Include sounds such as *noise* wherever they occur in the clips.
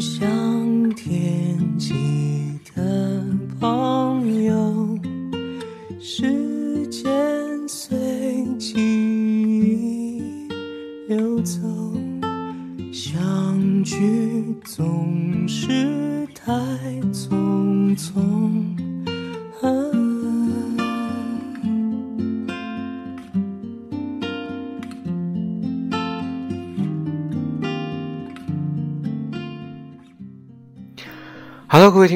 向天际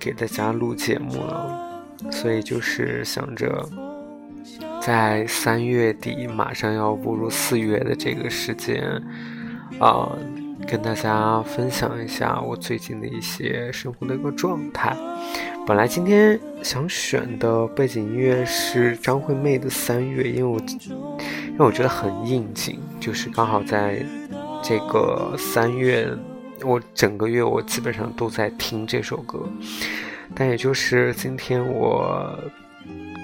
给大家录节目了，所以就是想着在三月底马上要步入四月的这个时间，啊，跟大家分享一下我最近的一些生活的一个状态。本来今天想选的背景音乐是张惠妹的《三月》，因为我因为我觉得很应景，就是刚好在这个三月。我整个月我基本上都在听这首歌，但也就是今天我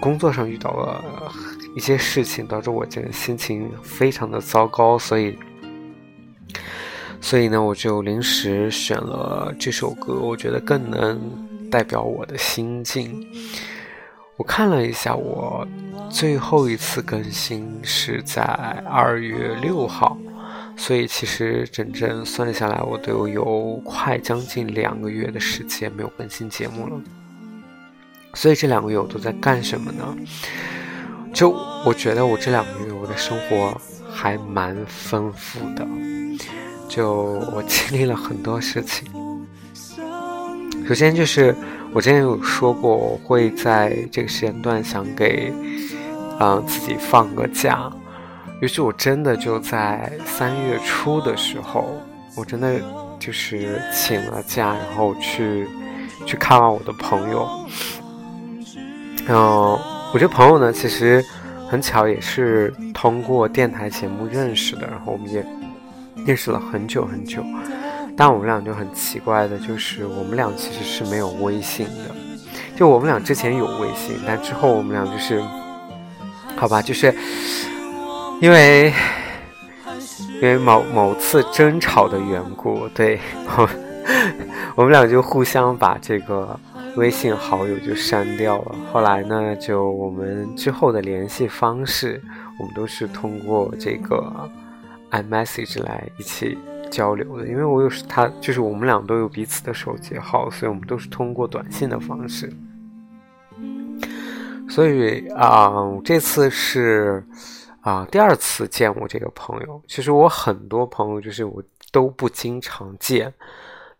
工作上遇到了一些事情，导致我这个心情非常的糟糕，所以，所以呢，我就临时选了这首歌，我觉得更能代表我的心境。我看了一下，我最后一次更新是在二月六号。所以其实整整算下来，我都有快将近两个月的时间没有更新节目了。所以这两个月我都在干什么呢？就我觉得我这两个月我的生活还蛮丰富的，就我经历了很多事情。首先就是我之前有说过，我会在这个时间段想给啊自己放个假。于是我真的就在三月初的时候，我真的就是请了假，然后去去看望我的朋友。嗯，我这朋友呢，其实很巧，也是通过电台节目认识的，然后我们也认识了很久很久。但我们俩就很奇怪的，就是我们俩其实是没有微信的。就我们俩之前有微信，但之后我们俩就是，好吧，就是。因为因为某某次争吵的缘故，对我我们俩就互相把这个微信好友就删掉了。后来呢，就我们之后的联系方式，我们都是通过这个 iMessage 来一起交流的。因为我有他，就是我们俩都有彼此的手机号，所以我们都是通过短信的方式。所以啊，这次是。啊，第二次见我这个朋友，其实我很多朋友就是我都不经常见，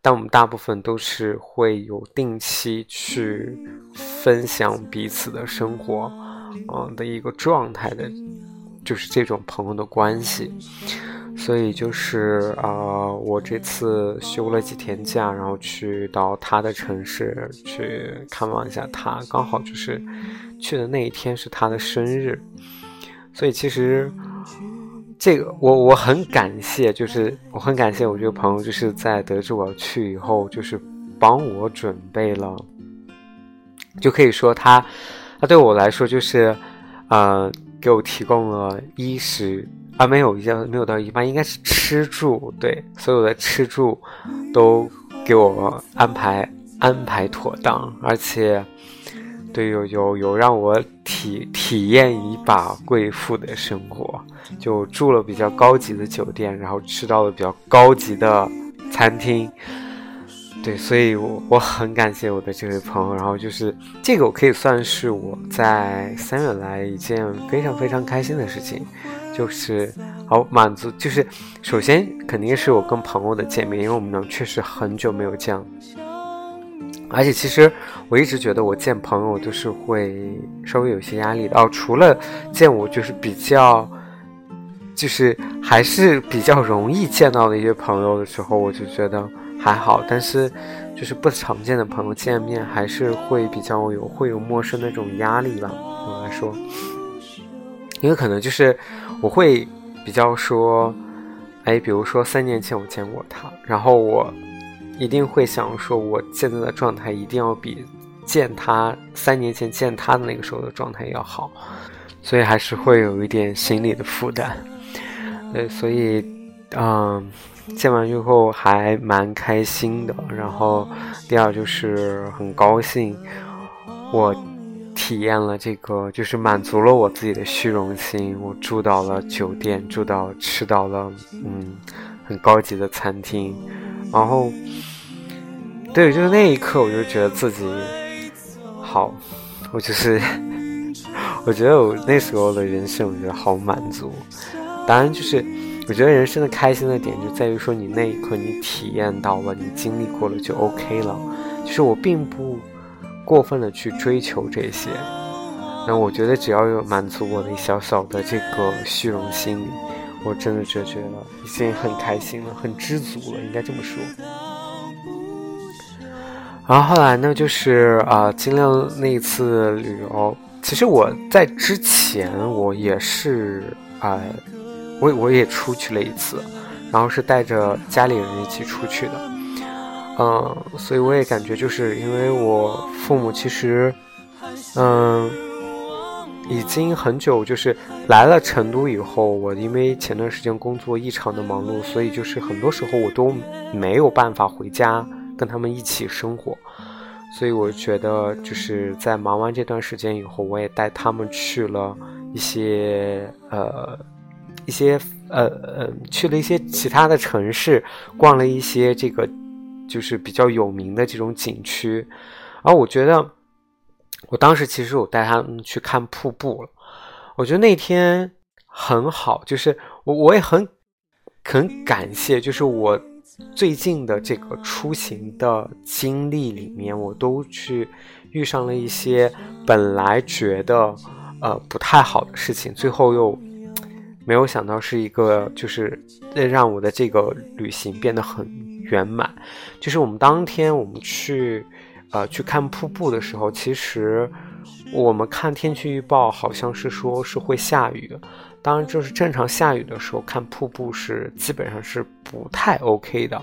但我们大部分都是会有定期去分享彼此的生活，嗯的一个状态的，就是这种朋友的关系。所以就是啊，我这次休了几天假，然后去到他的城市去看望一下他，刚好就是去的那一天是他的生日。所以其实，这个我我很感谢，就是我很感谢我这个朋友，就是在得知我要去以后，就是帮我准备了，就可以说他，他对我来说就是，呃，给我提供了衣食啊，没有一没有到一半，应该是吃住，对，所有的吃住都给我安排安排妥当，而且。对，有有有让我体体验一把贵妇的生活，就住了比较高级的酒店，然后吃到了比较高级的餐厅。对，所以我我很感谢我的这位朋友。然后就是这个，我可以算是我在三月来一件非常非常开心的事情，就是好满足。就是首先肯定是我跟朋友的见面，因为我们俩确实很久没有见了。而且其实我一直觉得我见朋友都是会稍微有些压力的哦。除了见我就是比较，就是还是比较容易见到的一些朋友的时候，我就觉得还好。但是就是不常见的朋友见面，还是会比较有会有陌生的那种压力吧。我来说，因为可能就是我会比较说，哎，比如说三年前我见过他，然后我一定会想说，我现在的状态一定要比见他三年前见他的那个时候的状态要好，所以还是会有一点心理的负担。对，所以，嗯。见完之后还蛮开心的，然后第二就是很高兴，我体验了这个，就是满足了我自己的虚荣心。我住到了酒店，住到吃到了嗯很高级的餐厅，然后对，就是那一刻我就觉得自己好，我就是我觉得我那时候的人生，我觉得好满足。当然就是。我觉得人生的开心的点就在于说，你那一刻你体验到了，你经历过了就 OK 了。就是我并不过分的去追求这些，那我觉得只要有满足我的小小的这个虚荣心，我真的就觉得已经很开心了，很知足了，应该这么说。然后后来呢，就是啊，经历了那一次旅游，其实我在之前我也是啊。我我也出去了一次，然后是带着家里人一起出去的，嗯，所以我也感觉就是因为我父母其实，嗯，已经很久就是来了成都以后，我因为前段时间工作异常的忙碌，所以就是很多时候我都没有办法回家跟他们一起生活，所以我觉得就是在忙完这段时间以后，我也带他们去了一些呃。一些呃呃，去了一些其他的城市，逛了一些这个就是比较有名的这种景区，而我觉得我当时其实我带他们去看瀑布了，我觉得那天很好，就是我我也很很感谢，就是我最近的这个出行的经历里面，我都去遇上了一些本来觉得呃不太好的事情，最后又。没有想到是一个，就是让我的这个旅行变得很圆满。就是我们当天我们去，呃，去看瀑布的时候，其实我们看天气预报好像是说是会下雨。当然，就是正常下雨的时候看瀑布是基本上是不太 OK 的。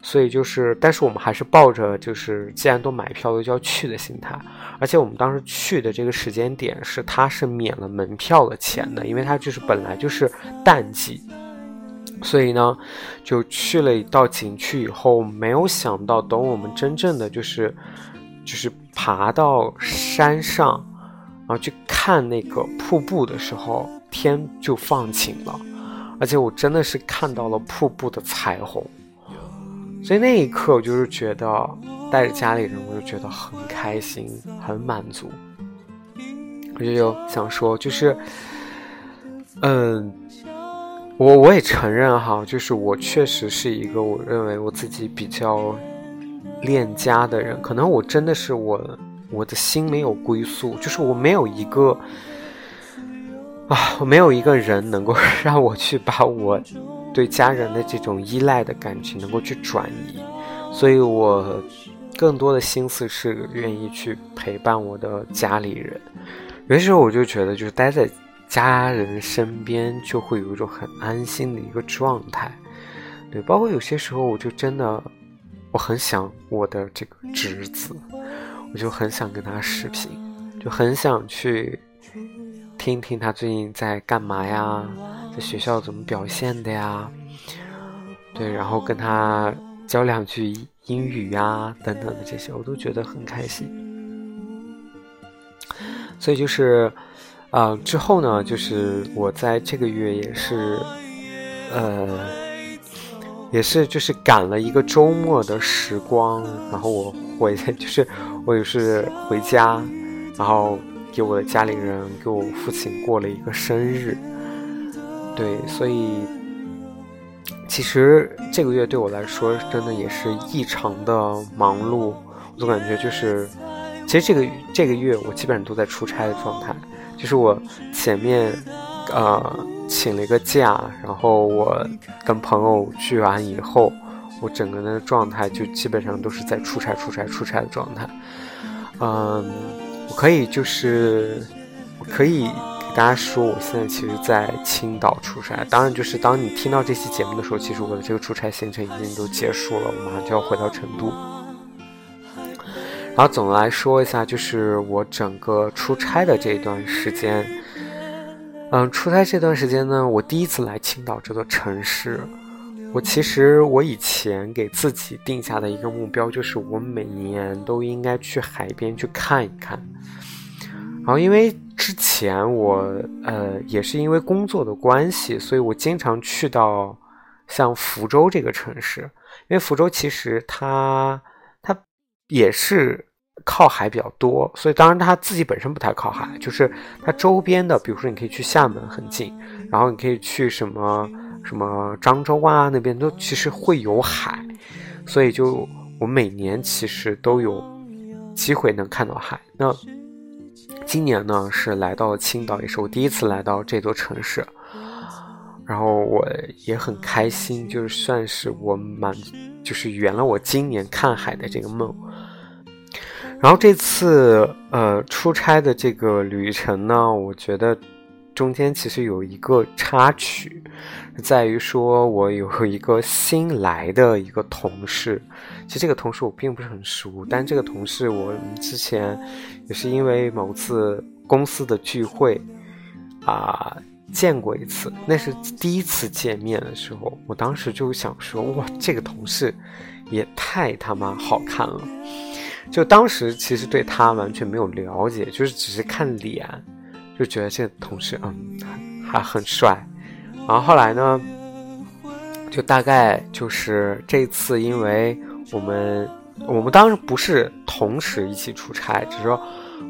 所以就是，但是我们还是抱着就是既然都买票了就要去的心态，而且我们当时去的这个时间点是它是免了门票的钱的，因为它就是本来就是淡季，所以呢就去了一到景区以后，没有想到等我们真正的就是就是爬到山上，然后去看那个瀑布的时候，天就放晴了，而且我真的是看到了瀑布的彩虹。所以那一刻，我就是觉得带着家里人，我就觉得很开心，很满足。我就想说，就是，嗯，我我也承认哈，就是我确实是一个我认为我自己比较恋家的人。可能我真的是我我的心没有归宿，就是我没有一个啊，我没有一个人能够 *laughs* 让我去把我。对家人的这种依赖的感情能够去转移，所以我更多的心思是愿意去陪伴我的家里人。有些时候我就觉得，就是待在家人身边，就会有一种很安心的一个状态。对，包括有些时候，我就真的我很想我的这个侄子，我就很想跟他视频，就很想去。听听他最近在干嘛呀，在学校怎么表现的呀？对，然后跟他教两句英语呀，等等的这些，我都觉得很开心。所以就是，呃，之后呢，就是我在这个月也是，呃，也是就是赶了一个周末的时光，然后我回，*laughs* 就是我也是回家，然后。给我的家里人，给我父亲过了一个生日，对，所以其实这个月对我来说，真的也是异常的忙碌。我总感觉就是，其实这个这个月我基本上都在出差的状态。就是我前面呃请了一个假，然后我跟朋友聚完以后，我整个的状态就基本上都是在出差、出差、出差的状态。嗯，我可以就是我可以给大家说，我现在其实，在青岛出差。当然，就是当你听到这期节目的时候，其实我的这个出差行程已经都结束了，我马上就要回到成都。然后总的来说一下，就是我整个出差的这段时间，嗯，出差这段时间呢，我第一次来青岛这座城市。我其实我以前给自己定下的一个目标，就是我每年都应该去海边去看一看。然后因为之前我呃也是因为工作的关系，所以我经常去到像福州这个城市，因为福州其实它它也是。靠海比较多，所以当然它自己本身不太靠海，就是它周边的，比如说你可以去厦门很近，然后你可以去什么什么漳州啊那边都其实会有海，所以就我每年其实都有机会能看到海。那今年呢是来到了青岛，也是我第一次来到这座城市，然后我也很开心，就是算是我满就是圆了我今年看海的这个梦。然后这次呃出差的这个旅程呢，我觉得中间其实有一个插曲，在于说我有一个新来的一个同事，其实这个同事我并不是很熟，但这个同事我之前也是因为某次公司的聚会啊见过一次，那是第一次见面的时候，我当时就想说哇，这个同事也太他妈好看了。就当时其实对他完全没有了解，就是只是看脸，就觉得这同事嗯还很帅。然后后来呢，就大概就是这次，因为我们我们当时不是同时一起出差，只是说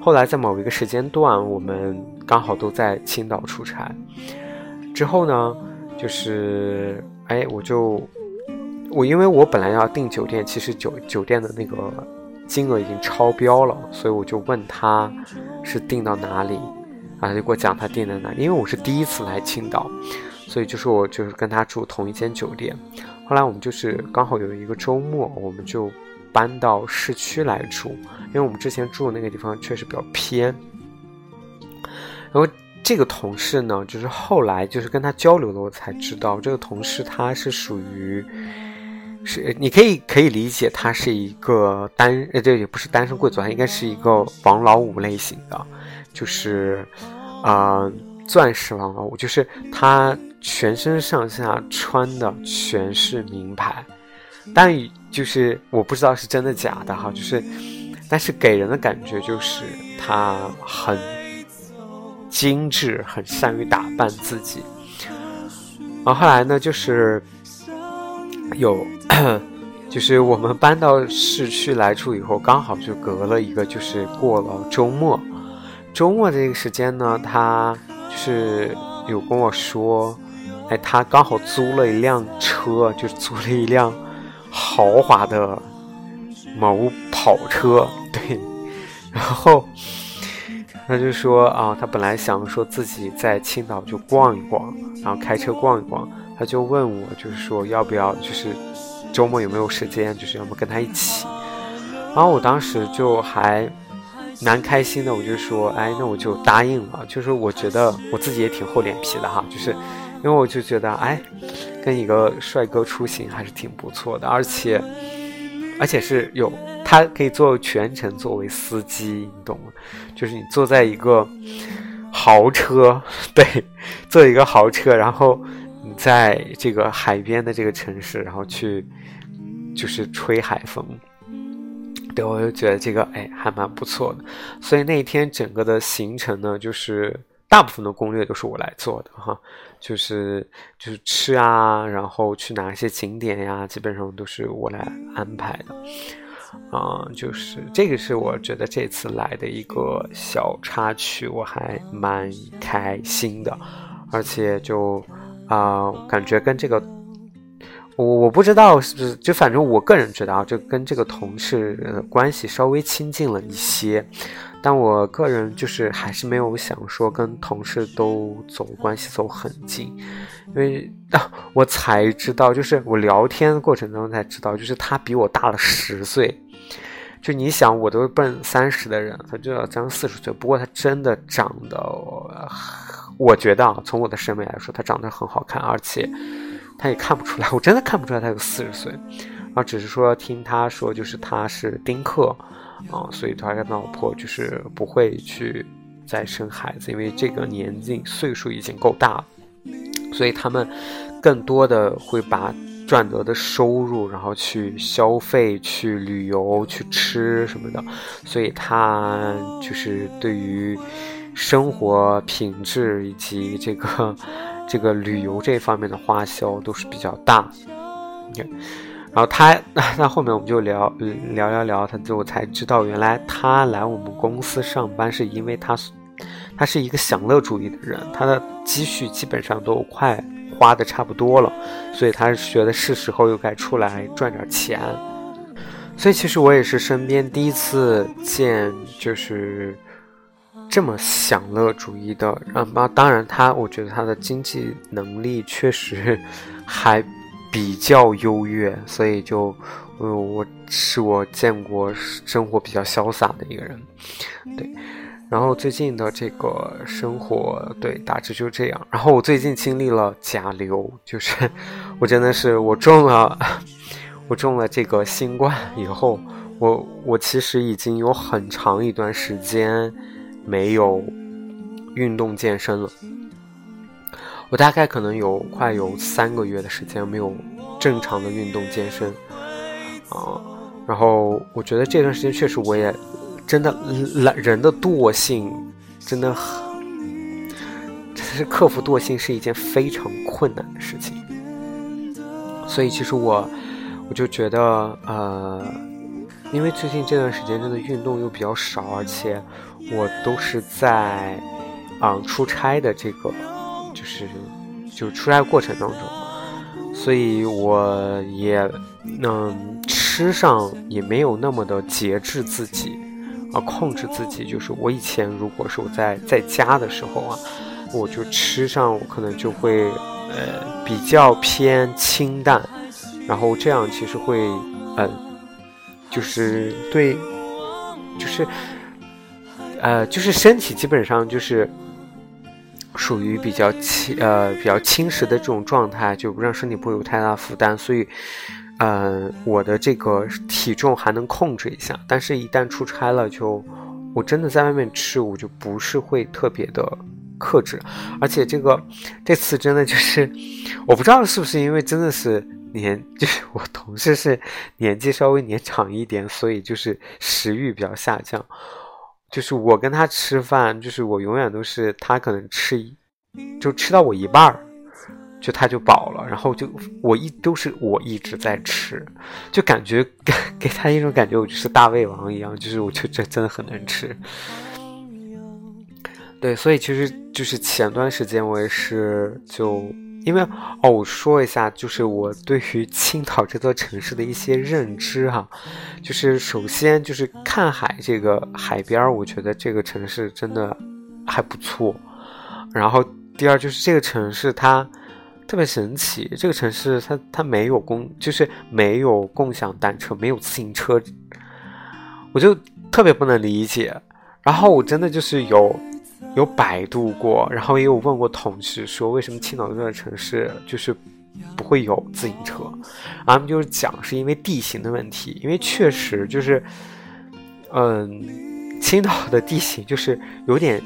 后来在某一个时间段，我们刚好都在青岛出差。之后呢，就是哎，我就我因为我本来要订酒店，其实酒酒店的那个。金额已经超标了，所以我就问他是订到哪里，啊，就给我讲他订在哪。因为我是第一次来青岛，所以就是我就是跟他住同一间酒店。后来我们就是刚好有一个周末，我们就搬到市区来住，因为我们之前住的那个地方确实比较偏。然后这个同事呢，就是后来就是跟他交流了，我才知道这个同事他是属于。是，你可以可以理解，他是一个单，呃，这也不是单身贵族，他应该是一个王老五类型的，就是，呃，钻石王老五，就是他全身上下穿的全是名牌，但就是我不知道是真的假的哈，就是，但是给人的感觉就是他很精致，很善于打扮自己，然后后来呢，就是有。*coughs* 就是我们搬到市区来住以后，刚好就隔了一个，就是过了周末。周末这个时间呢，他就是有跟我说，哎，他刚好租了一辆车，就是租了一辆豪华的某跑车，对。然后他就说啊，他本来想说自己在青岛就逛一逛，然后开车逛一逛，他就问我，就是说要不要，就是。周末有没有时间？就是要么跟他一起。然后我当时就还蛮开心的，我就说，哎，那我就答应了。就是我觉得我自己也挺厚脸皮的哈，就是因为我就觉得，哎，跟一个帅哥出行还是挺不错的，而且而且是有他可以做全程作为司机，你懂吗？就是你坐在一个豪车，*laughs* 对，坐一个豪车，然后。在这个海边的这个城市，然后去就是吹海风，对我就觉得这个哎还蛮不错的。所以那一天整个的行程呢，就是大部分的攻略都是我来做的哈，就是就是吃啊，然后去哪些景点呀，基本上都是我来安排的。啊，就是这个是我觉得这次来的一个小插曲，我还蛮开心的，而且就。啊，感觉跟这个，我我不知道是不是，就反正我个人觉得啊，就跟这个同事关系稍微亲近了一些。但我个人就是还是没有想说跟同事都走关系走很近，因为 *laughs* 啊，我才知道，就是我聊天过程中才知道，就是他比我大了十岁。就你想，我都奔三十的人，他就要将近四十岁。不过他真的长得，我觉得啊，从我的审美来说，他长得很好看，而且他也看不出来，我真的看不出来他有四十岁。然后只是说听他说，就是他是丁克。啊，所以他跟老婆就是不会去再生孩子，因为这个年纪岁数已经够大了，所以他们更多的会把赚得的收入，然后去消费、去旅游、去吃什么的，所以他就是对于生活品质以及这个这个旅游这方面的花销都是比较大。然后他，*laughs* 那后面我们就聊聊聊聊，他就才知道，原来他来我们公司上班是因为他，他是一个享乐主义的人，他的积蓄基本上都快花的差不多了，所以他觉得是时候又该出来赚点钱。所以其实我也是身边第一次见，就是这么享乐主义的。然后当然他，我觉得他的经济能力确实还。比较优越，所以就，呃，我是我见过生活比较潇洒的一个人，对。然后最近的这个生活，对，大致就这样。然后我最近经历了甲流，就是 *laughs* 我真的是我中了，*laughs* 我中了这个新冠以后，我我其实已经有很长一段时间没有运动健身了。我大概可能有快有三个月的时间没有正常的运动健身，啊，然后我觉得这段时间确实我也真的懒人的惰性真的很，真的是克服惰性是一件非常困难的事情，所以其实我我就觉得呃，因为最近这段时间真的运动又比较少，而且我都是在啊出差的这个。就是就出差过程当中，所以我也嗯吃上也没有那么的节制自己啊，控制自己。就是我以前如果是我在在家的时候啊，我就吃上我可能就会呃比较偏清淡，然后这样其实会嗯就是对就是呃就是身体基本上就是。属于比较轻呃比较轻食的这种状态，就不让身体不会有太大负担，所以，呃，我的这个体重还能控制一下。但是，一旦出差了，就我真的在外面吃，我就不是会特别的克制。而且，这个这次真的就是，我不知道是不是因为真的是年，就是 *laughs* 我同事是年纪稍微年长一点，所以就是食欲比较下降。就是我跟他吃饭，就是我永远都是他可能吃，就吃到我一半儿，就他就饱了，然后就我一都是我一直在吃，就感觉给给他一种感觉，我就是大胃王一样，就是我就这真的很能吃。对，所以其实就是前段时间我也是就。因为哦，我说一下，就是我对于青岛这座城市的一些认知哈，就是首先就是看海这个海边儿，我觉得这个城市真的还不错。然后第二就是这个城市它特别神奇，这个城市它它没有共，就是没有共享单车，没有自行车，我就特别不能理解。然后我真的就是有。有百度过，然后也有问过同事，说为什么青岛这座城市就是不会有自行车？他们就是讲是因为地形的问题，因为确实就是，嗯，青岛的地形就是有点，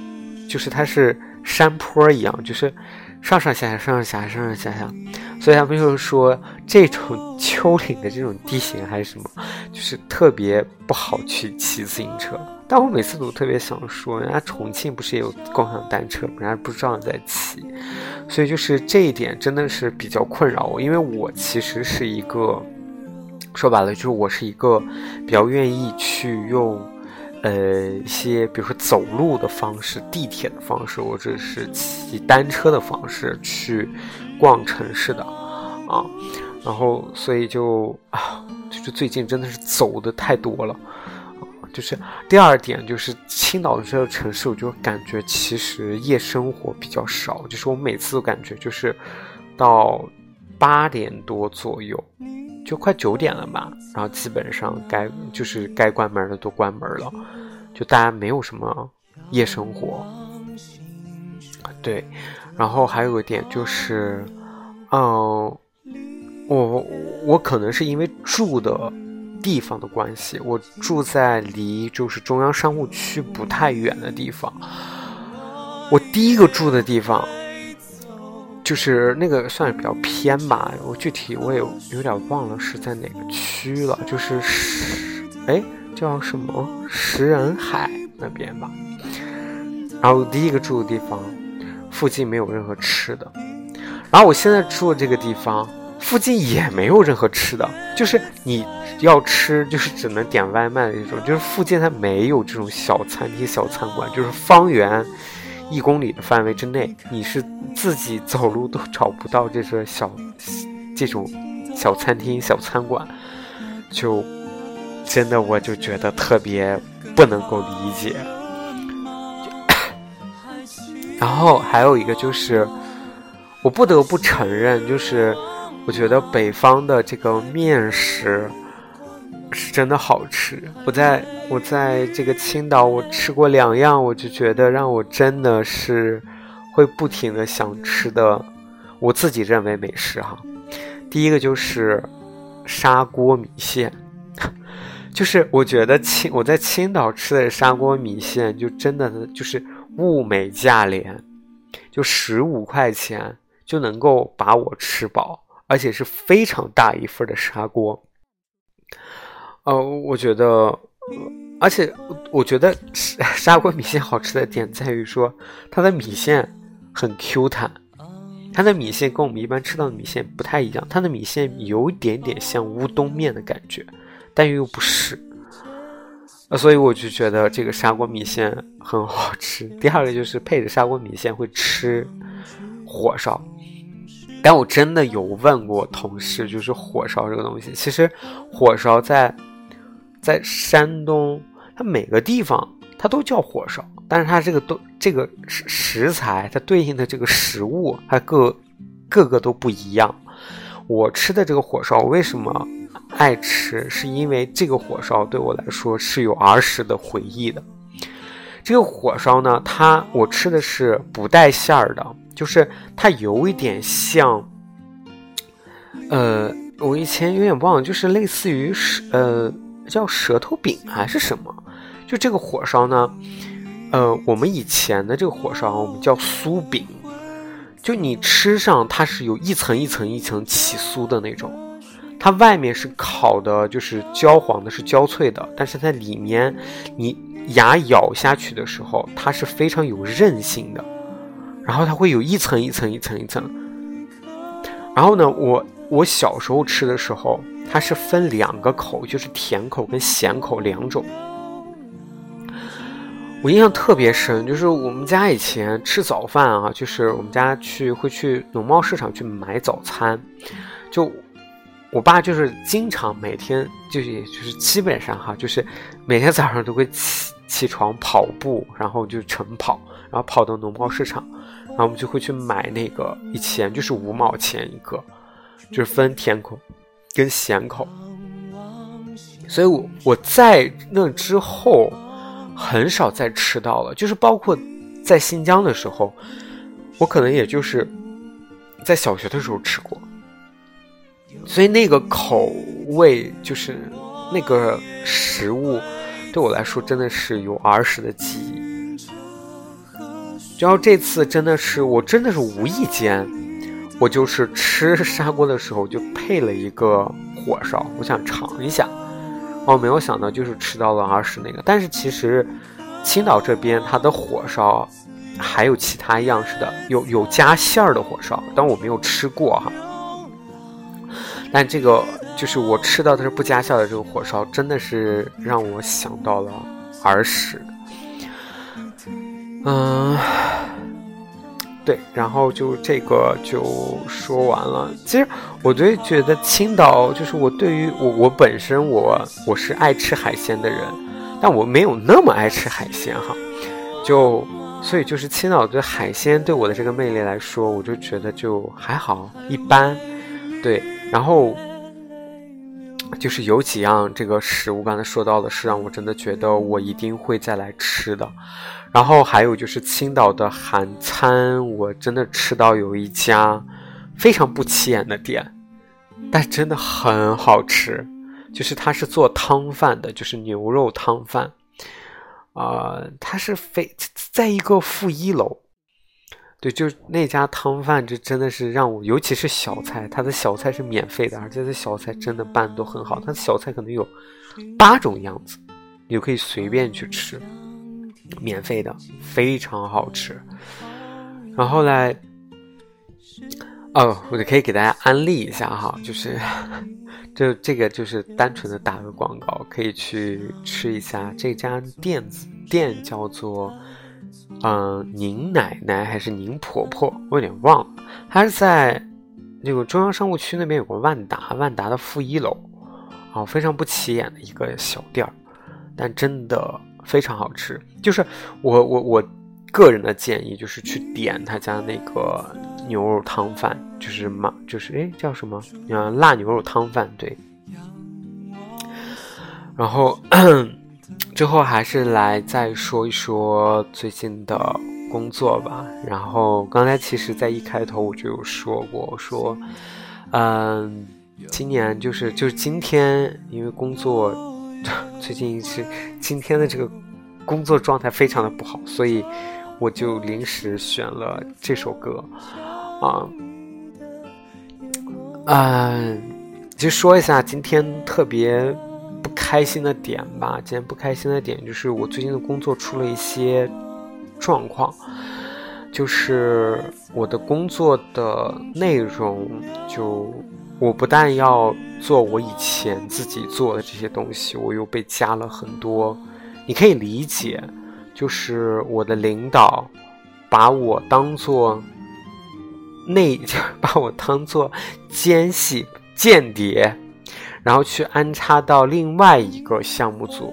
就是它是山坡一样，就是上上下下、上上下下、上上下下，所以他们就是说这种 *laughs* 丘陵的这种地形还是什么，就是特别不好去骑自行车。但我每次都特别想说，人家重庆不是也有共享单车，人家不知道在骑，所以就是这一点真的是比较困扰我，因为我其实是一个，说白了就是我是一个比较愿意去用，呃一些比如说走路的方式、地铁的方式，或者是骑单车的方式去逛城市的啊，然后所以就啊，就是最近真的是走的太多了。就是第二点，就是青岛这个城市，我就感觉其实夜生活比较少，就是我每次都感觉就是到八点多左右，就快九点了吧，然后基本上该就是该关门的都关门了，就大家没有什么夜生活。对，然后还有一点就是，嗯，我我可能是因为住的。地方的关系，我住在离就是中央商务区不太远的地方。我第一个住的地方，就是那个算是比较偏吧，我具体我也有点忘了是在哪个区了，就是石，哎，叫什么石人海那边吧。然后第一个住的地方，附近没有任何吃的。然后我现在住的这个地方。附近也没有任何吃的，就是你要吃，就是只能点外卖的那种。就是附近它没有这种小餐厅、小餐馆，就是方圆一公里的范围之内，你是自己走路都找不到这个小这种小餐厅、小餐馆，就真的我就觉得特别不能够理解。然后还有一个就是，我不得不承认，就是。我觉得北方的这个面食是真的好吃。我在我在这个青岛，我吃过两样，我就觉得让我真的是会不停的想吃的。我自己认为美食哈，第一个就是砂锅米线，*laughs* 就是我觉得青我在青岛吃的砂锅米线，就真的就是物美价廉，就十五块钱就能够把我吃饱。而且是非常大一份的砂锅，呃，我觉得，而且我觉得砂锅米线好吃的点在于说，它的米线很 Q 弹，它的米线跟我们一般吃到的米线不太一样，它的米线有一点点像乌冬面的感觉，但又不是，所以我就觉得这个砂锅米线很好吃。第二个就是配着砂锅米线会吃火烧。但我真的有问过同事，就是火烧这个东西，其实火烧在在山东，它每个地方它都叫火烧，但是它这个都这个食食材，它对应的这个食物，它各各个都不一样。我吃的这个火烧，为什么爱吃？是因为这个火烧对我来说是有儿时的回忆的。这个火烧呢，它我吃的是不带馅儿的。就是它有一点像，呃，我以前有点忘了，就是类似于舌，呃，叫舌头饼还是什么？就这个火烧呢，呃，我们以前的这个火烧我们叫酥饼，就你吃上它是有一层一层一层起酥的那种，它外面是烤的，就是焦黄的，是焦脆的，但是在里面你牙咬下去的时候，它是非常有韧性的。然后它会有一层一层一层一层。然后呢，我我小时候吃的时候，它是分两个口，就是甜口跟咸口两种。我印象特别深，就是我们家以前吃早饭啊，就是我们家去会去农贸市场去买早餐，就我爸就是经常每天就是也就是基本上哈，就是每天早上都会起起床跑步，然后就晨跑，然后跑到农贸市场。然后我们就会去买那个，以前就是五毛钱一个，就是分甜口跟咸口。所以我我在那之后很少再吃到了，就是包括在新疆的时候，我可能也就是在小学的时候吃过。所以那个口味就是那个食物，对我来说真的是有儿时的记忆。然后这次真的是，我真的是无意间，我就是吃砂锅的时候就配了一个火烧，我想尝一下，哦，没有想到就是吃到了儿时那个。但是其实青岛这边它的火烧还有其他样式的，有有加馅儿的火烧，但我没有吃过哈。但这个就是我吃到的是不加馅的这个火烧，真的是让我想到了儿时。嗯，对，然后就这个就说完了。其实我最觉得青岛就是我对于我我本身我我是爱吃海鲜的人，但我没有那么爱吃海鲜哈，就所以就是青岛对海鲜对我的这个魅力来说，我就觉得就还好一般，对，然后。就是有几样这个食物，刚才说到的是让我真的觉得我一定会再来吃的。然后还有就是青岛的韩餐，我真的吃到有一家非常不起眼的店，但真的很好吃。就是它是做汤饭的，就是牛肉汤饭，啊，它是非在一个负一楼。对，就是那家汤饭，这真的是让我，尤其是小菜，它的小菜是免费的，而且这小菜真的拌的都很好。它的小菜可能有八种样子，你就可以随便去吃，免费的，非常好吃。然后嘞，哦，我就可以给大家安利一下哈，就是，就这个就是单纯的打个广告，可以去吃一下这家店子，店叫做。嗯，宁奶奶还是宁婆婆，我有点忘了。还是在那个中央商务区那边有个万达，万达的负一楼，啊，非常不起眼的一个小店儿，但真的非常好吃。就是我我我个人的建议就是去点他家那个牛肉汤饭，就是嘛，就是哎叫什么？嗯，辣牛肉汤饭，对。然后。最后还是来再说一说最近的工作吧。然后刚才其实，在一开头我就有说过，我说，嗯，今年就是就是今天，因为工作 *laughs* 最近是今天的这个工作状态非常的不好，所以我就临时选了这首歌，啊，嗯，就说一下今天特别。不开心的点吧，今天不开心的点就是我最近的工作出了一些状况，就是我的工作的内容，就我不但要做我以前自己做的这些东西，我又被加了很多。你可以理解，就是我的领导把我当做内，*laughs* 把我当做奸细间谍。然后去安插到另外一个项目组，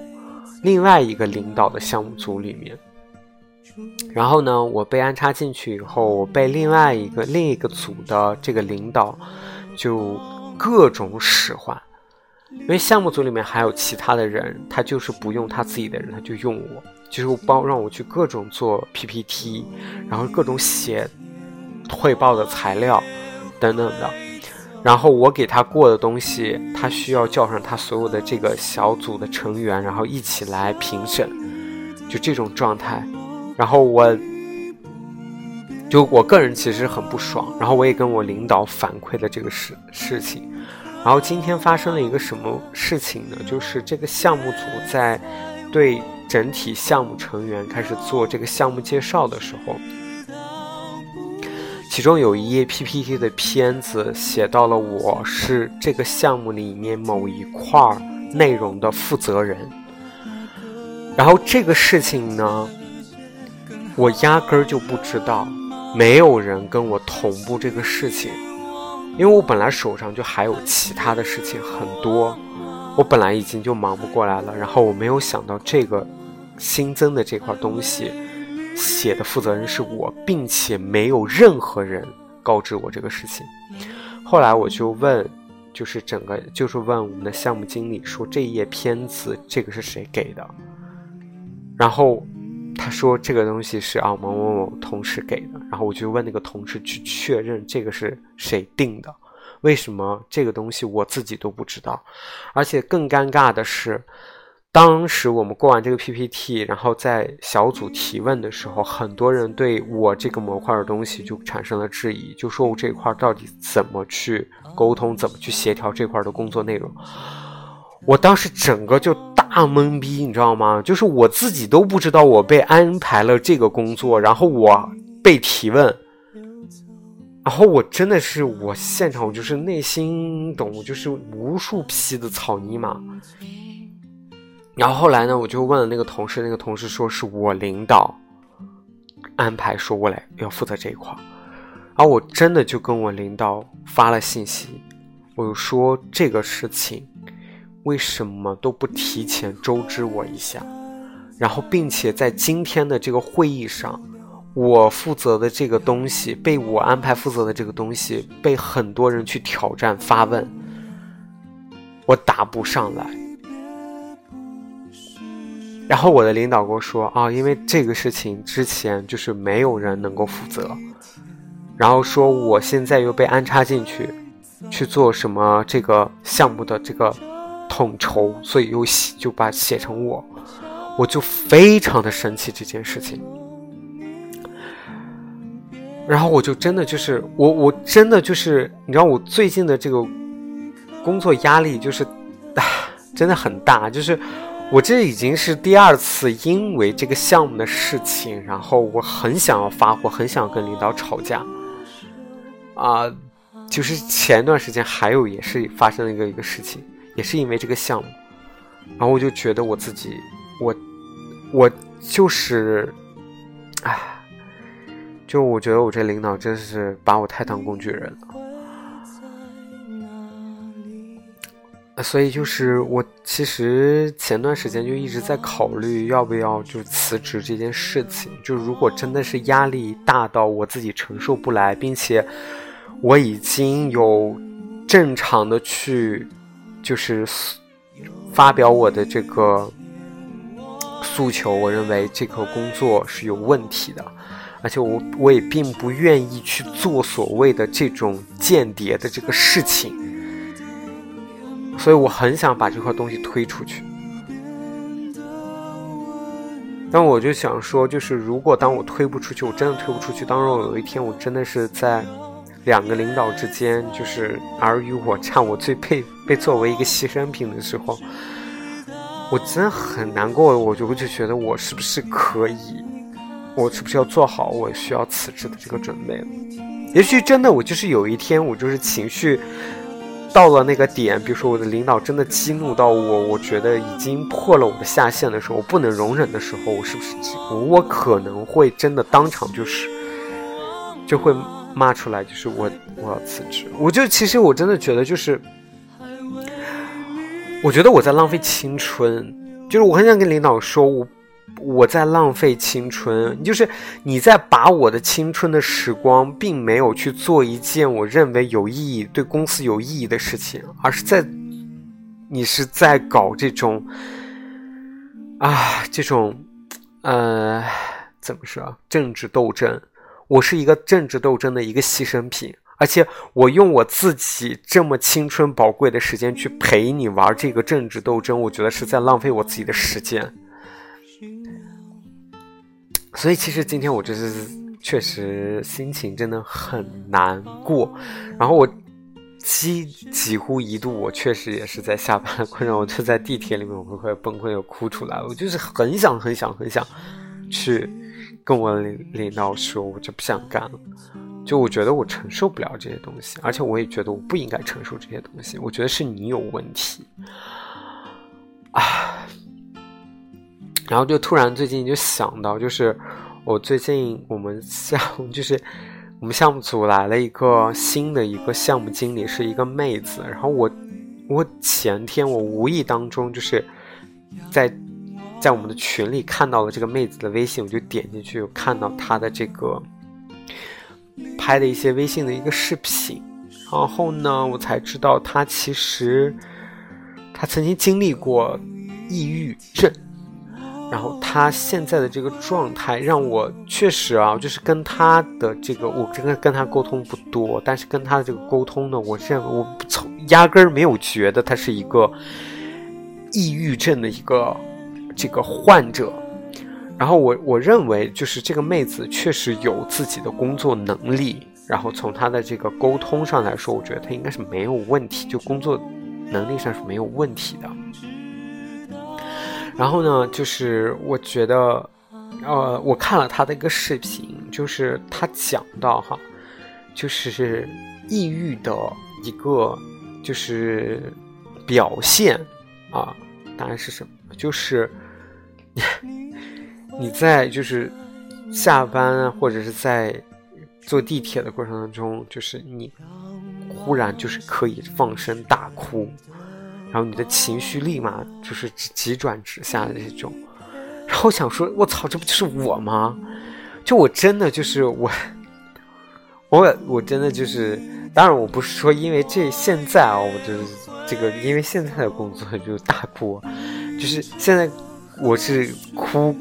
另外一个领导的项目组里面。然后呢，我被安插进去以后，我被另外一个另一个组的这个领导就各种使唤，因为项目组里面还有其他的人，他就是不用他自己的人，他就用我，就是帮让我去各种做 PPT，然后各种写汇报的材料等等的。然后我给他过的东西，他需要叫上他所有的这个小组的成员，然后一起来评审，就这种状态。然后我，就我个人其实很不爽。然后我也跟我领导反馈了这个事事情。然后今天发生了一个什么事情呢？就是这个项目组在对整体项目成员开始做这个项目介绍的时候。其中有一页 PPT 的片子写到了我是这个项目里面某一块内容的负责人，然后这个事情呢，我压根儿就不知道，没有人跟我同步这个事情，因为我本来手上就还有其他的事情很多，我本来已经就忙不过来了，然后我没有想到这个新增的这块东西。写的负责人是我，并且没有任何人告知我这个事情。后来我就问，就是整个就是问我们的项目经理说这一页片子这个是谁给的？然后他说这个东西是啊某某某同事给的。然后我就问那个同事去确认这个是谁定的？为什么这个东西我自己都不知道？而且更尴尬的是。当时我们过完这个 PPT，然后在小组提问的时候，很多人对我这个模块的东西就产生了质疑，就说我这块到底怎么去沟通，怎么去协调这块的工作内容。我当时整个就大懵逼，你知道吗？就是我自己都不知道我被安排了这个工作，然后我被提问，然后我真的是我现场，我就是内心懂，就是无数匹的草泥马。然后后来呢，我就问了那个同事，那个同事说是我领导安排说我来要负责这一块然后我真的就跟我领导发了信息，我说这个事情为什么都不提前周知我一下？然后，并且在今天的这个会议上，我负责的这个东西被我安排负责的这个东西被很多人去挑战发问，我答不上来。然后我的领导跟我说啊，因为这个事情之前就是没有人能够负责，然后说我现在又被安插进去去做什么这个项目的这个统筹，所以又写就把写成我。我就非常的生气这件事情，然后我就真的就是我我真的就是你知道我最近的这个工作压力就是啊真的很大，就是我这已经是第二次因为这个项目的事情，然后我很想要发火，很想跟领导吵架啊，就是前段时间还有也是发生了一个一个事情，也是因为这个项目，然后我就觉得我自己我。我就是，唉，就我觉得我这领导真是把我太当工具人了，所以就是我其实前段时间就一直在考虑要不要就辞职这件事情。就如果真的是压力大到我自己承受不来，并且我已经有正常的去就是发表我的这个。诉求，我认为这个工作是有问题的，而且我我也并不愿意去做所谓的这种间谍的这个事情，所以我很想把这块东西推出去。但我就想说，就是如果当我推不出去，我真的推不出去，当若有一天我真的是在两个领导之间，就是尔虞我诈，我最配被作为一个牺牲品的时候。我真的很难过，我就会就觉得我是不是可以，我是不是要做好我需要辞职的这个准备？也许真的，我就是有一天，我就是情绪到了那个点，比如说我的领导真的激怒到我，我觉得已经破了我的下限的时候，我不能容忍的时候，我是不是我可能会真的当场就是就会骂出来，就是我我要辞职？我就其实我真的觉得就是。我觉得我在浪费青春，就是我很想跟领导说，我我在浪费青春，就是你在把我的青春的时光，并没有去做一件我认为有意义、对公司有意义的事情，而是在你是在搞这种啊这种呃怎么说政治斗争？我是一个政治斗争的一个牺牲品。而且我用我自己这么青春宝贵的时间去陪你玩这个政治斗争，我觉得是在浪费我自己的时间。所以其实今天我就是确实心情真的很难过，然后我几几乎一度我确实也是在下班的困扰，我就在地铁里面我会快崩溃，要哭出来我就是很想很想很想去跟我领领导说，我就不想干了。就我觉得我承受不了这些东西，而且我也觉得我不应该承受这些东西。我觉得是你有问题啊！然后就突然最近就想到，就是我最近我们项就是我们项目组来了一个新的一个项目经理，是一个妹子。然后我我前天我无意当中就是在在我们的群里看到了这个妹子的微信，我就点进去看到她的这个。拍的一些微信的一个视频，然后呢，我才知道他其实他曾经经历过抑郁症，然后他现在的这个状态让我确实啊，就是跟他的这个我跟跟他沟通不多，但是跟他的这个沟通呢，我认为我从压根儿没有觉得他是一个抑郁症的一个这个患者。然后我我认为就是这个妹子确实有自己的工作能力，然后从她的这个沟通上来说，我觉得她应该是没有问题，就工作能力上是没有问题的。然后呢，就是我觉得，呃，我看了他的一个视频，就是他讲到哈，就是抑郁的一个就是表现啊，当然是什么，就是。*laughs* 你在就是下班或者是在坐地铁的过程当中，就是你忽然就是可以放声大哭，然后你的情绪立马就是急转直下的这种。然后想说，我操，这不就是我吗？就我真的就是我，我我真的就是，当然我不是说因为这现在啊，我就是这个因为现在的工作就大哭，就是现在我是哭。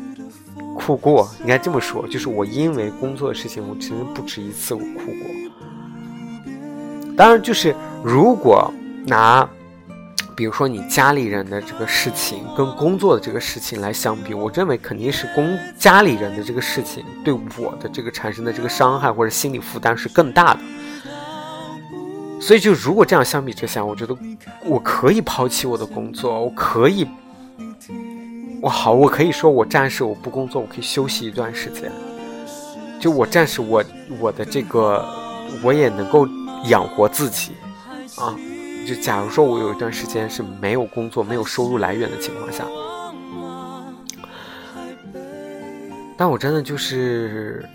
哭过，应该这么说，就是我因为工作的事情，我其实不止一次我哭过。当然，就是如果拿，比如说你家里人的这个事情跟工作的这个事情来相比，我认为肯定是工家里人的这个事情对我的这个产生的这个伤害或者心理负担是更大的。所以，就如果这样相比之下，我觉得我可以抛弃我的工作，我可以。我好，我可以说我暂时我不工作，我可以休息一段时间。就我暂时我我的这个我也能够养活自己啊。就假如说我有一段时间是没有工作、没有收入来源的情况下，但我真的就是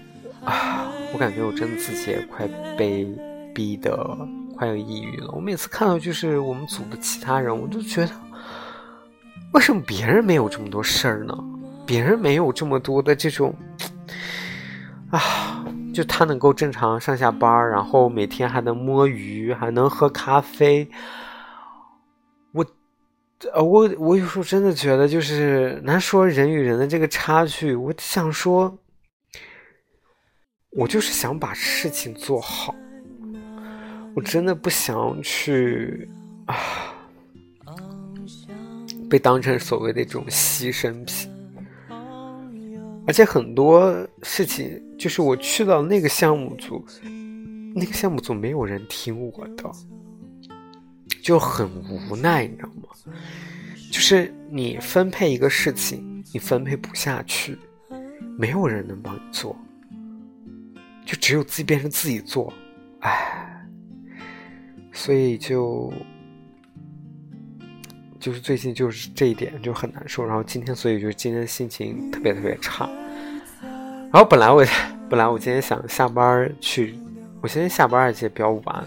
啊，我感觉我真的自己也快被逼得快要抑郁了。我每次看到就是我们组的其他人，我都觉得。为什么别人没有这么多事儿呢？别人没有这么多的这种啊，就他能够正常上下班，然后每天还能摸鱼，还能喝咖啡。我，呃，我我有时候真的觉得，就是难说人与人的这个差距。我想说，我就是想把事情做好，我真的不想去啊。被当成所谓的一种牺牲品，而且很多事情就是我去到那个项目组，那个项目组没有人听我的，就很无奈，你知道吗？就是你分配一个事情，你分配不下去，没有人能帮你做，就只有自己变成自己做，唉，所以就。就是最近就是这一点就很难受，然后今天所以就今天心情特别特别差，然后本来我 *laughs* 本来我今天想下班去，我今天下班而且比较晚，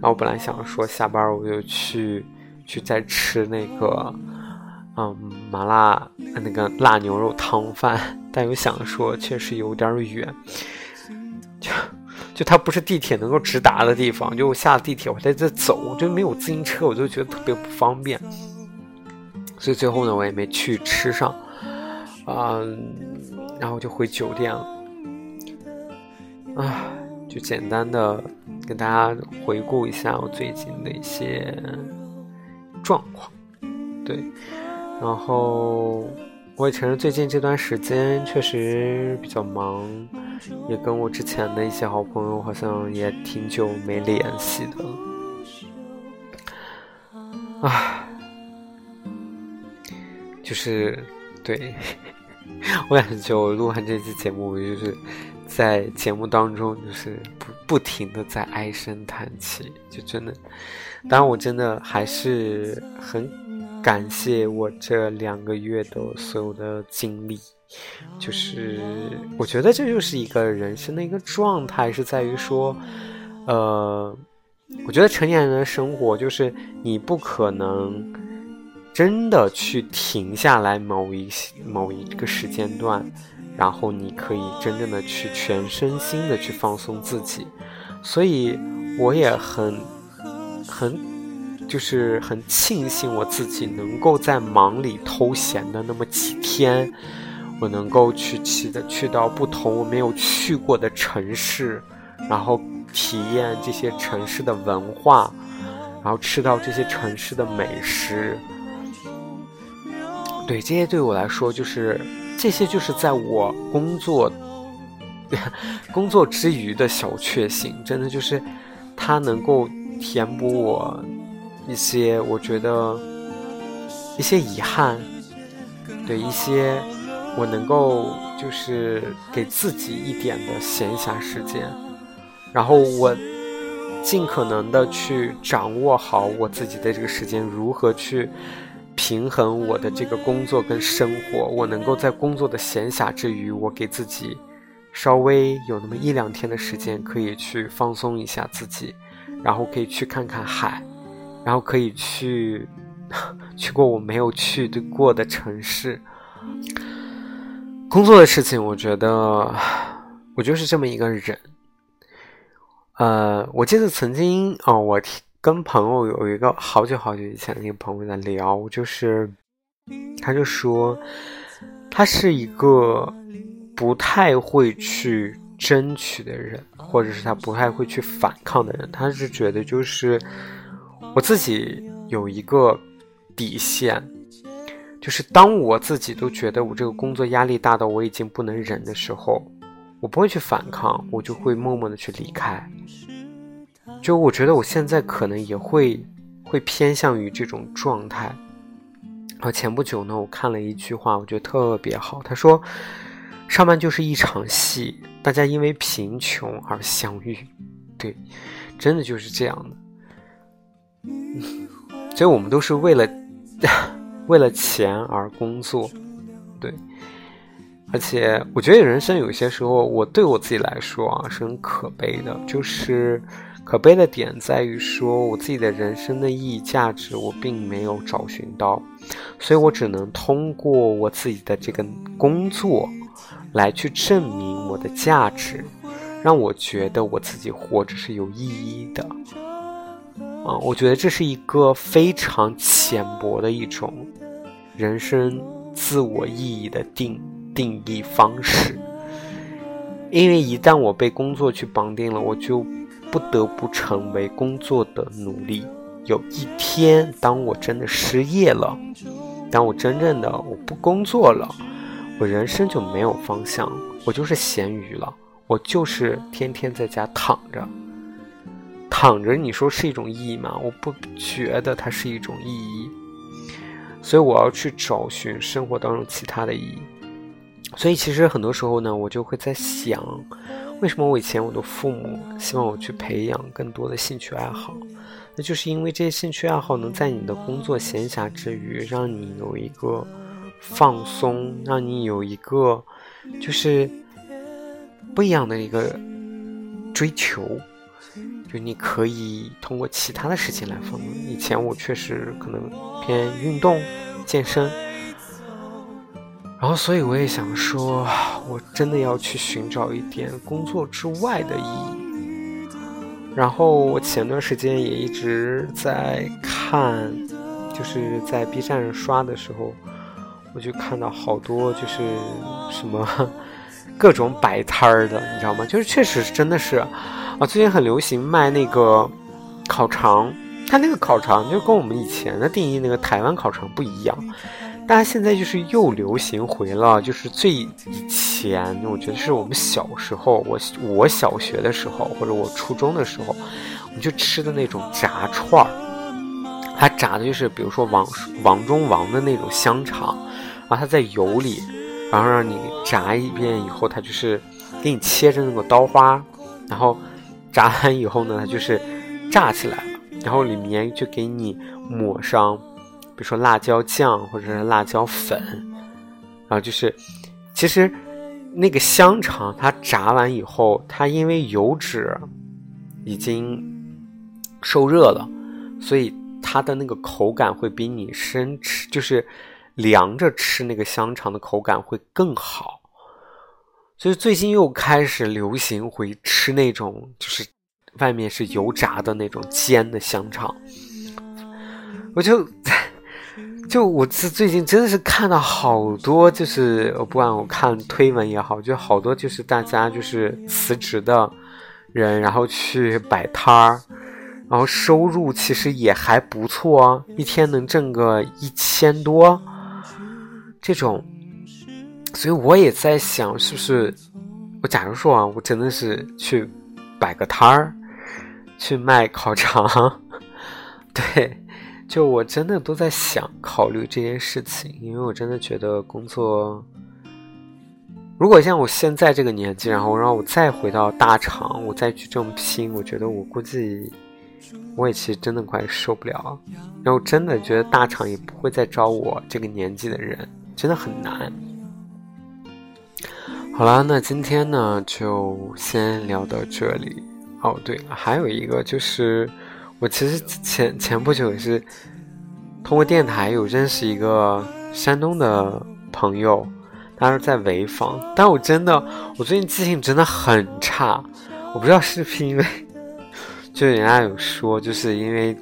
然后本来想说下班我就去去再吃那个嗯麻辣那个辣牛肉汤饭，*laughs* 但又想说确实有点远，就就它不是地铁能够直达的地方，就我下了地铁我在这走，我就没有自行车，我就觉得特别不方便。所以最后呢，我也没去吃上，嗯，然后就回酒店了，啊，就简单的跟大家回顾一下我最近的一些状况，对，然后我也承认最近这段时间确实比较忙，也跟我之前的一些好朋友好像也挺久没联系的了，啊。就是，对 *laughs* 我感觉我录完这期节目，我就是在节目当中就是不不停的在唉声叹气，就真的，当然我真的还是很感谢我这两个月的所有的经历，就是我觉得这就是一个人生的一个状态，是在于说，呃，我觉得成年人的生活就是你不可能。真的去停下来某一某一个时间段，然后你可以真正的去全身心的去放松自己，所以我也很很就是很庆幸我自己能够在忙里偷闲的那么几天，我能够去去的去到不同我没有去过的城市，然后体验这些城市的文化，然后吃到这些城市的美食。对这些对我来说，就是这些就是在我工作 *laughs* 工作之余的小确幸，真的就是它能够填补我一些我觉得一些遗憾，对一些我能够就是给自己一点的闲暇时间，然后我尽可能的去掌握好我自己的这个时间，如何去。平衡我的这个工作跟生活，我能够在工作的闲暇之余，我给自己稍微有那么一两天的时间，可以去放松一下自己，然后可以去看看海，然后可以去 *laughs* 去过我没有去过的城市。工作的事情，我觉得我就是这么一个人。呃，我记得曾经哦，我跟朋友有一个好久好久以前的一个朋友在聊，就是他就说他是一个不太会去争取的人，或者是他不太会去反抗的人。他是觉得就是我自己有一个底线。就是当我自己都觉得我这个工作压力大到我已经不能忍的时候，我不会去反抗，我就会默默的去离开。就我觉得我现在可能也会会偏向于这种状态。然后前不久呢，我看了一句话，我觉得特别好。他说：“上班就是一场戏，大家因为贫穷而相遇。”对，真的就是这样的。*laughs* 所以我们都是为了。*laughs* 为了钱而工作，对，而且我觉得人生有些时候，我对我自己来说啊是很可悲的，就是可悲的点在于说，我自己的人生的意义价值我并没有找寻到，所以我只能通过我自己的这个工作来去证明我的价值，让我觉得我自己活着是有意义的。啊，我觉得这是一个非常浅薄的一种人生自我意义的定定义方式，因为一旦我被工作去绑定了，我就不得不成为工作的奴隶。有一天，当我真的失业了，当我真正的我不工作了，我人生就没有方向，我就是咸鱼了，我就是天天在家躺着。躺着，你说是一种意义吗？我不觉得它是一种意义，所以我要去找寻生活当中其他的意义。所以其实很多时候呢，我就会在想，为什么我以前我的父母希望我去培养更多的兴趣爱好？那就是因为这些兴趣爱好能在你的工作闲暇之余，让你有一个放松，让你有一个就是不一样的一个追求。就你可以通过其他的事情来放松。以前我确实可能偏运动、健身，然后所以我也想说，我真的要去寻找一点工作之外的意义。然后我前段时间也一直在看，就是在 B 站上刷的时候，我就看到好多就是什么 *laughs* 各种摆摊儿的，你知道吗？就是确实真的是。啊，最近很流行卖那个烤肠，它那个烤肠就跟我们以前的定义那个台湾烤肠不一样。大家现在就是又流行回了，就是最以前，我觉得是我们小时候，我我小学的时候或者我初中的时候，我们就吃的那种炸串儿。它炸的就是比如说王王中王的那种香肠，然后它在油里，然后让你炸一遍以后，它就是给你切着那个刀花，然后。炸完以后呢，它就是炸起来了，然后里面就给你抹上，比如说辣椒酱或者是辣椒粉，然后就是，其实那个香肠它炸完以后，它因为油脂已经受热了，所以它的那个口感会比你生吃，就是凉着吃那个香肠的口感会更好。所以最近又开始流行回吃那种，就是外面是油炸的那种煎的香肠。我就 *laughs* 就我是最近真的是看到好多，就是我不管我看推文也好，就好多就是大家就是辞职的人，然后去摆摊儿，然后收入其实也还不错，一天能挣个一千多，这种。所以我也在想，是不是我假如说啊，我真的是去摆个摊儿，去卖烤肠，*laughs* 对，就我真的都在想考虑这件事情，因为我真的觉得工作，如果像我现在这个年纪，然后让我再回到大厂，我再去这么拼，我觉得我估计我也其实真的快受不了，然后真的觉得大厂也不会再招我这个年纪的人，真的很难。好了，那今天呢就先聊到这里。哦，对了，还有一个就是，我其实前前不久也是通过电台有认识一个山东的朋友，他是在潍坊，但我真的我最近记性真的很差，我不知道是不是因为，就人家有说，就是因为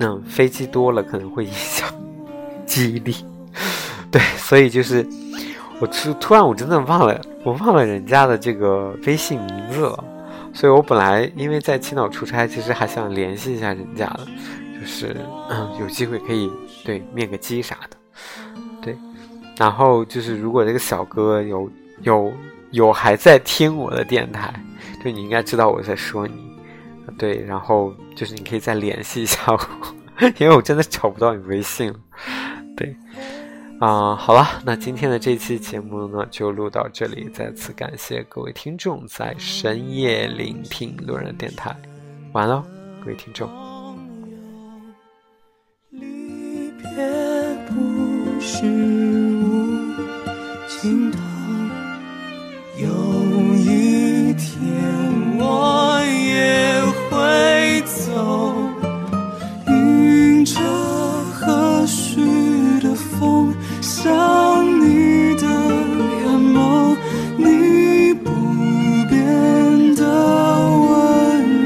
嗯飞机多了可能会影响记忆力，对，所以就是我突突然我真的忘了我忘了人家的这个微信名字了。所以我本来因为在青岛出差，其实还想联系一下人家的，就是嗯有机会可以对面个基啥的，对。然后就是如果这个小哥有有有还在听我的电台，就你应该知道我在说你，对。然后就是你可以再联系一下我，*laughs* 因为我真的找不到你微信了，对。啊，好了，那今天的这期节目呢，就录到这里。再次感谢各位听众在深夜聆听路人电台，完了，各位听众。离别不是。